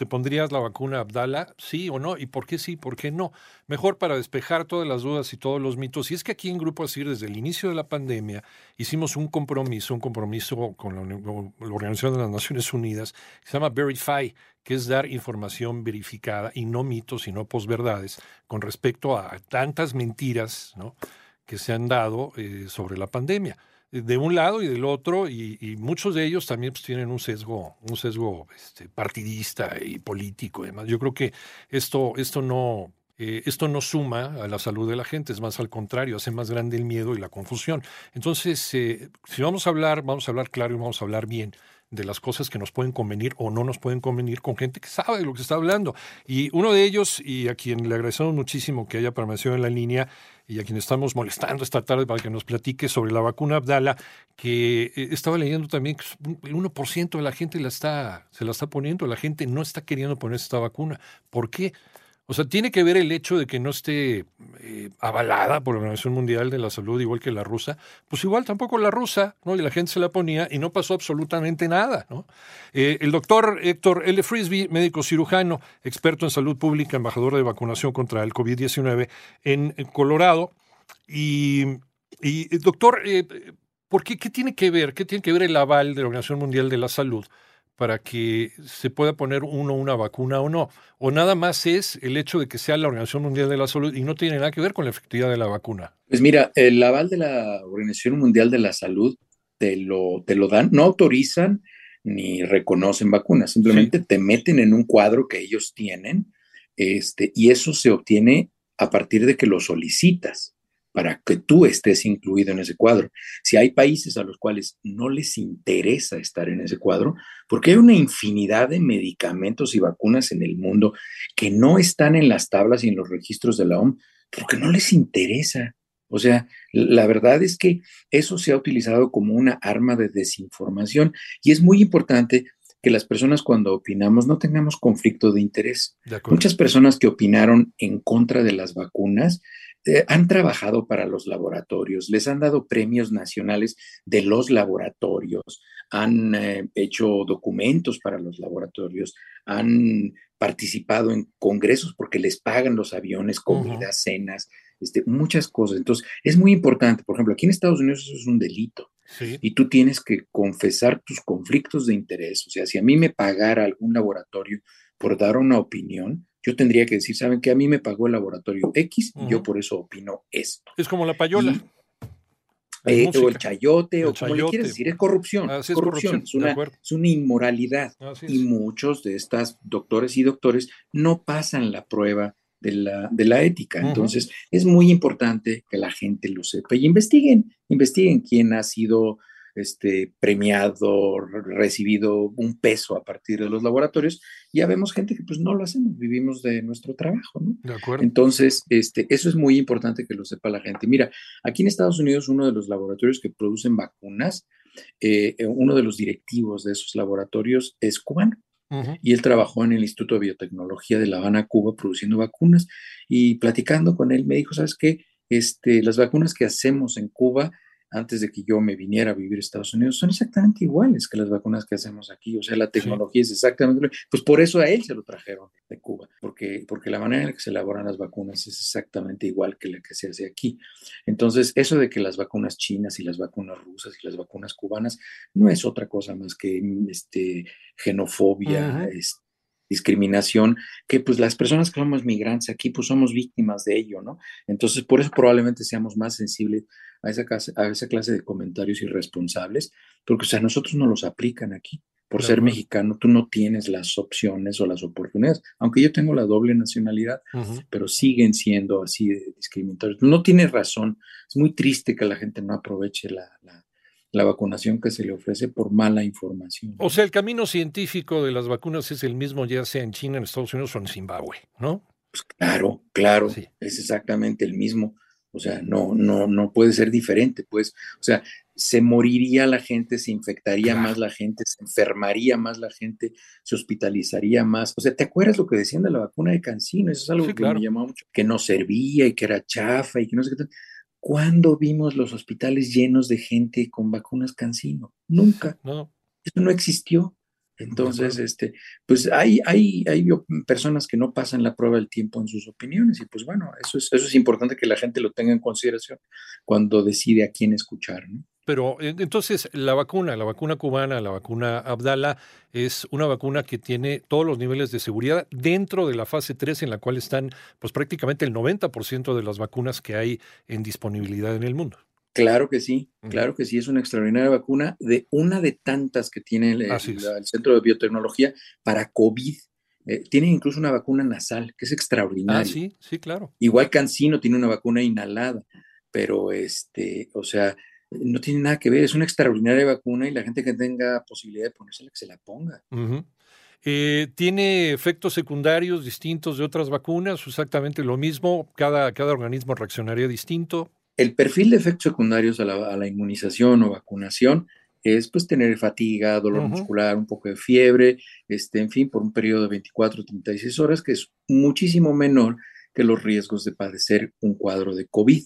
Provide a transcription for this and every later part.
¿Te pondrías la vacuna Abdala? ¿Sí o no? ¿Y por qué sí? ¿Por qué no? Mejor para despejar todas las dudas y todos los mitos. Y es que aquí en Grupo Asir, desde el inicio de la pandemia, hicimos un compromiso, un compromiso con la, Organización de las Naciones Unidas, que se llama Verify, que es dar información verificada y no mitos, sino posverdades, con respecto a tantas mentiras ¿no? Que se han dado eh, sobre la pandemia de un lado y del otro, y, muchos de ellos también pues, tienen un sesgo, un sesgo este, partidista y político. Además, yo creo que esto, esto no, eh, esto no suma a la salud de la gente, es más al contrario, hace más grande el miedo y la confusión. Entonces, eh, si vamos a hablar, vamos a hablar claro y vamos a hablar bien de las cosas que nos pueden convenir o no nos pueden convenir con gente que sabe de lo que está hablando. Y uno de ellos, y a quien le agradecemos muchísimo que haya permanecido en la línea, y a quien estamos molestando esta tarde para que nos platique sobre la vacuna Abdala, que eh, estaba leyendo también que el 1% de la gente la está, se la está poniendo, la gente no está queriendo poner esta vacuna. ¿Por qué? O sea, tiene que ver el hecho de que no esté eh, avalada por la Organización Mundial de la Salud, igual que la rusa. Pues igual tampoco la rusa, ¿no? Y la gente se la ponía y no pasó absolutamente nada, ¿no? Eh, el doctor Héctor L. Frisby, médico cirujano, experto en salud pública, embajador de vacunación contra el COVID-19 en, Colorado. Y, doctor, eh, ¿por qué, qué tiene que ver? ¿Qué tiene que ver el aval de la Organización Mundial de la Salud? Para que se pueda poner uno una vacuna o no. O nada más es el hecho de que sea la Organización Mundial de la Salud y no tiene nada que ver con la efectividad de la vacuna. Pues mira, el aval de la Organización Mundial de la Salud te lo, te lo dan, no autorizan ni reconocen vacunas, simplemente te meten en un cuadro que ellos tienen este, y eso se obtiene a partir de que lo solicitas para que tú estés incluido en ese cuadro. Si hay países a los cuales no les interesa estar en ese cuadro, porque hay una infinidad de medicamentos y vacunas en el mundo que no están en las tablas y en los registros de la OMS, porque no les interesa. O sea, la verdad es que eso se ha utilizado como una arma de desinformación y es muy importante que las personas cuando opinamos no tengamos conflicto de interés. Muchas personas que opinaron en contra de las vacunas eh, han trabajado para los laboratorios, les han dado premios nacionales de los laboratorios, han eh, hecho documentos para los laboratorios, han participado en congresos porque les pagan los aviones, comidas, cenas, este, muchas cosas. Entonces, es muy importante. Por ejemplo, aquí en Estados Unidos eso es un delito. Y tú tienes que confesar tus conflictos de interés. O sea, si a mí me pagara algún laboratorio por dar una opinión, yo tendría que decir, ¿saben que A mí me pagó el laboratorio X y yo por eso opino esto. Es como la payola. Eh, o el chayote, o como le quieres decir, es corrupción. es corrupción, es, una, es, una, inmoralidad. Y muchos de estas doctores y doctores no pasan la prueba de la, de la ética. Entonces, es muy importante que la gente lo sepa y investiguen, investiguen quién ha sido este, premiado, recibido un peso a partir de los laboratorios, ya vemos gente que pues no lo hacemos, vivimos de nuestro trabajo, ¿no? De acuerdo. Entonces, este, eso es muy importante que lo sepa la gente. Mira, aquí en Estados Unidos uno de los laboratorios que producen vacunas, eh, eh, uno de los directivos de esos laboratorios es cubano. Y él trabajó en el Instituto de Biotecnología de La Habana, Cuba, produciendo vacunas. Y platicando con él, me dijo, ¿sabes qué? Este, las vacunas que hacemos en Cuba antes de que yo me viniera a vivir a Estados Unidos son exactamente iguales que las vacunas que hacemos aquí. O sea, la tecnología es exactamente, pues por eso a él se lo trajeron de Cuba, porque, porque la manera en la que se elaboran las vacunas es exactamente igual que la que se hace aquí. Entonces, eso de que las vacunas chinas y las vacunas rusas y las vacunas cubanas no es otra cosa más que este, xenofobia, discriminación, que pues las personas que somos migrantes aquí pues somos víctimas de ello, ¿no? Entonces, por eso probablemente seamos más sensibles a esa clase, a esa clase de comentarios irresponsables, porque o sea, nosotros no los aplican aquí. por ser mexicano, tú no tienes las opciones o las oportunidades, aunque yo tengo la doble nacionalidad, pero siguen siendo así discriminatorios. No tiene razón, es muy triste que la gente no aproveche la, la, vacunación que se le ofrece por mala información. O sea, el camino científico de las vacunas es el mismo, ya sea en China, en Estados Unidos o en Zimbabue, ¿no? Pues claro, claro, es exactamente el mismo. O sea, no, no, no puede ser diferente, pues, o sea, se moriría la gente, se infectaría más la gente, se enfermaría más la gente, se hospitalizaría más. O sea, ¿te acuerdas lo que decían de la vacuna de Cancino? Eso es algo que me llamó mucho, que no servía y que era chafa y que no sé qué tal. ¿Cuándo vimos los hospitales llenos de gente con vacunas Cancino? Nunca. No. Eso no existió. Entonces, este, pues hay, hay, hay personas que no pasan la prueba del tiempo en sus opiniones y pues bueno, eso es, eso es importante que la gente lo tenga en consideración cuando decide a quién escuchar. ¿no? Pero entonces la vacuna, la vacuna cubana, la vacuna Abdala, es una vacuna que tiene todos los niveles de seguridad dentro de la fase 3 en la cual están pues prácticamente el 90% de las vacunas que hay en disponibilidad en el mundo. Claro que sí, claro que sí, es una extraordinaria vacuna de una de tantas que tiene el, Centro de Biotecnología para COVID. Eh, tiene incluso una vacuna nasal, que es extraordinaria. Ah, sí, sí, claro. Igual Cancino tiene una vacuna inhalada, pero este, o sea, no tiene nada que ver, es una extraordinaria vacuna y la gente que tenga posibilidad de ponérsela, que se la ponga. Eh, ¿Tiene efectos secundarios distintos de otras vacunas? Exactamente lo mismo, cada, cada organismo reaccionaría distinto. El perfil de efectos secundarios a la, inmunización o vacunación es pues tener fatiga, dolor muscular, un poco de fiebre, este, en fin, por un periodo de 24 o 36 horas, que es muchísimo menor que los riesgos de padecer un cuadro de COVID.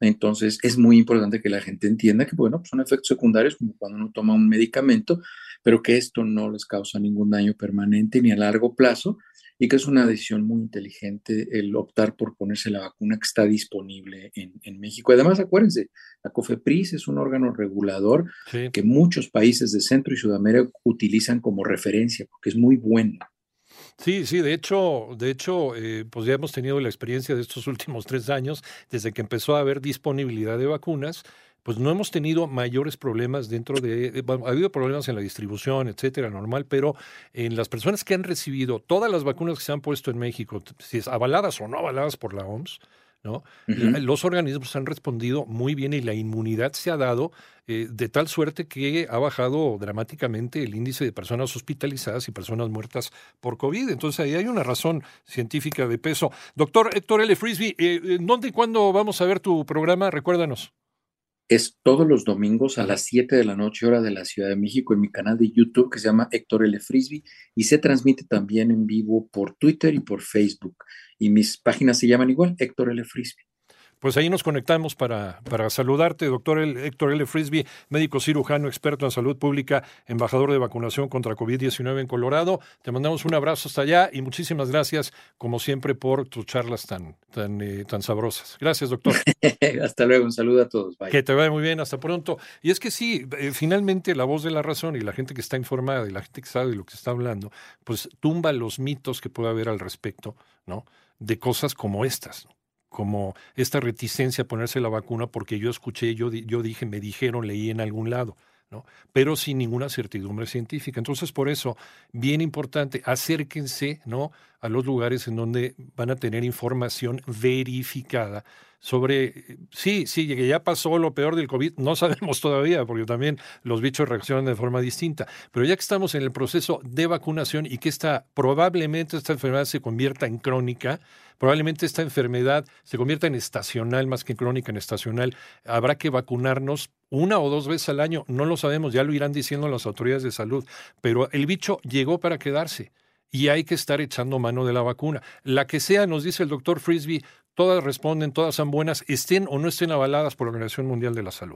Entonces, es muy importante que la gente entienda que, bueno, pues son efectos secundarios como cuando uno toma un medicamento, pero que esto no les causa ningún daño permanente ni a largo plazo y que es una decisión muy inteligente el optar por ponerse la vacuna que está disponible en, México. Además, acuérdense, la COFEPRIS es un órgano regulador que muchos países de Centro y Sudamérica utilizan como referencia porque es muy bueno. Sí, sí, de hecho, de hecho, eh, pues ya hemos tenido la experiencia de estos últimos tres años, desde que empezó a haber disponibilidad de vacunas, pues no hemos tenido mayores problemas dentro de, ha habido problemas en la distribución, etcétera, normal, pero en las personas que han recibido todas las vacunas que se han puesto en México, si es avaladas o no avaladas por la OMS, ¿no? Los organismos han respondido muy bien y la inmunidad se ha dado eh, de tal suerte que ha bajado dramáticamente el índice de personas hospitalizadas y personas muertas por COVID. Entonces ahí hay una razón científica de peso. Doctor Héctor L. Frisby, eh, ¿dónde y cuándo vamos a ver tu programa? Recuérdanos es todos los domingos a las 7 de la noche, hora de la Ciudad de México, en mi canal de YouTube que se llama Héctor L. Frisby y se transmite también en vivo por Twitter y por Facebook. Y mis páginas se llaman igual, Héctor L. Frisby. Pues ahí nos conectamos para, para saludarte, doctor Héctor L. Frisby, médico cirujano, experto en salud pública, embajador de vacunación contra COVID-19 en Colorado. Te mandamos un abrazo hasta allá y muchísimas gracias, como siempre, por tus charlas tan, tan, eh, tan sabrosas. Gracias, doctor. hasta luego, un saludo a todos. Que te vaya muy bien, hasta pronto. Y es que sí, eh, finalmente la voz de la razón y la gente que está informada y la gente que sabe de lo que se está hablando, pues tumba los mitos que pueda haber al respecto, ¿no? De cosas como estas como esta reticencia a ponerse la vacuna porque yo escuché, yo, yo dije, me dijeron, leí en algún lado. Pero sin ninguna certidumbre científica. Entonces, por eso, bien importante, acérquense ¿no? a los lugares en donde van a tener información verificada sobre, sí, sí, que ya pasó lo peor del COVID, no sabemos todavía, porque también los bichos reaccionan de forma distinta, pero ya que estamos en el proceso de vacunación y que esta, probablemente esta enfermedad se convierta en crónica, probablemente esta enfermedad se convierta en estacional más que crónica, en estacional, habrá que vacunarnos una o dos veces al año, no lo sabemos, ya lo irán diciendo las autoridades de salud, pero el bicho llegó para quedarse y hay que estar echando mano de la vacuna. La que sea, nos dice el doctor Frisby, todas responden, todas son buenas, estén o no estén avaladas por la Organización Mundial de la Salud.